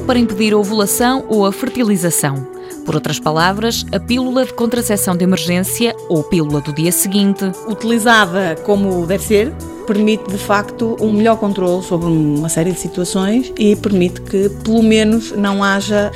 para impedir a ovulação ou a fertilização. Por outras palavras, a pílula de contracepção de emergência ou pílula do dia seguinte. Utilizada como deve ser, permite de facto um melhor controle sobre uma série de situações e permite que pelo menos não haja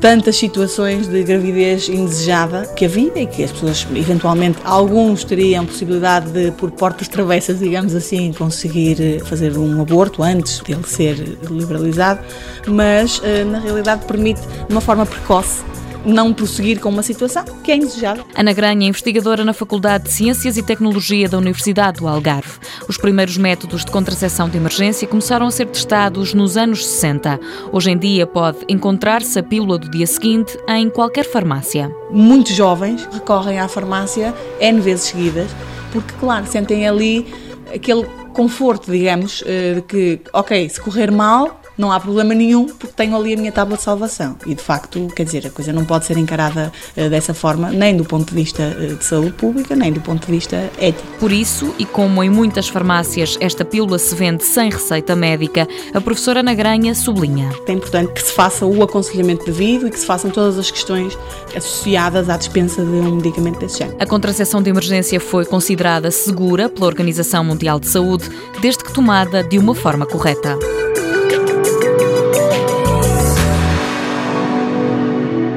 tantas situações de gravidez indesejada que havia e que as pessoas eventualmente alguns teriam possibilidade de por portas travessas, digamos assim, conseguir fazer um aborto antes dele ser liberalizado, mas eh, na realidade permite de uma forma precoce não prosseguir com uma situação que é indesejável. Ana Granha, investigadora na Faculdade de Ciências e Tecnologia da Universidade do Algarve. Os primeiros métodos de contracepção de emergência começaram a ser testados nos anos 60. Hoje em dia pode encontrar-se a pílula do dia seguinte em qualquer farmácia. Muitos jovens recorrem à farmácia N vezes seguidas, porque, claro, sentem ali aquele conforto, digamos, eh, de que, ok, se correr mal, não há problema nenhum porque tenho ali a minha tábua de salvação. E de facto, quer dizer, a coisa não pode ser encarada uh, dessa forma, nem do ponto de vista uh, de saúde pública, nem do ponto de vista ético. Por isso, e como em muitas farmácias esta pílula se vende sem receita médica, a professora Ana Granha sublinha. É importante que se faça o aconselhamento devido e que se façam todas as questões associadas à dispensa de um medicamento desse género. A contracepção de emergência foi considerada segura pela Organização Mundial de Saúde desde que tomada de uma forma correta.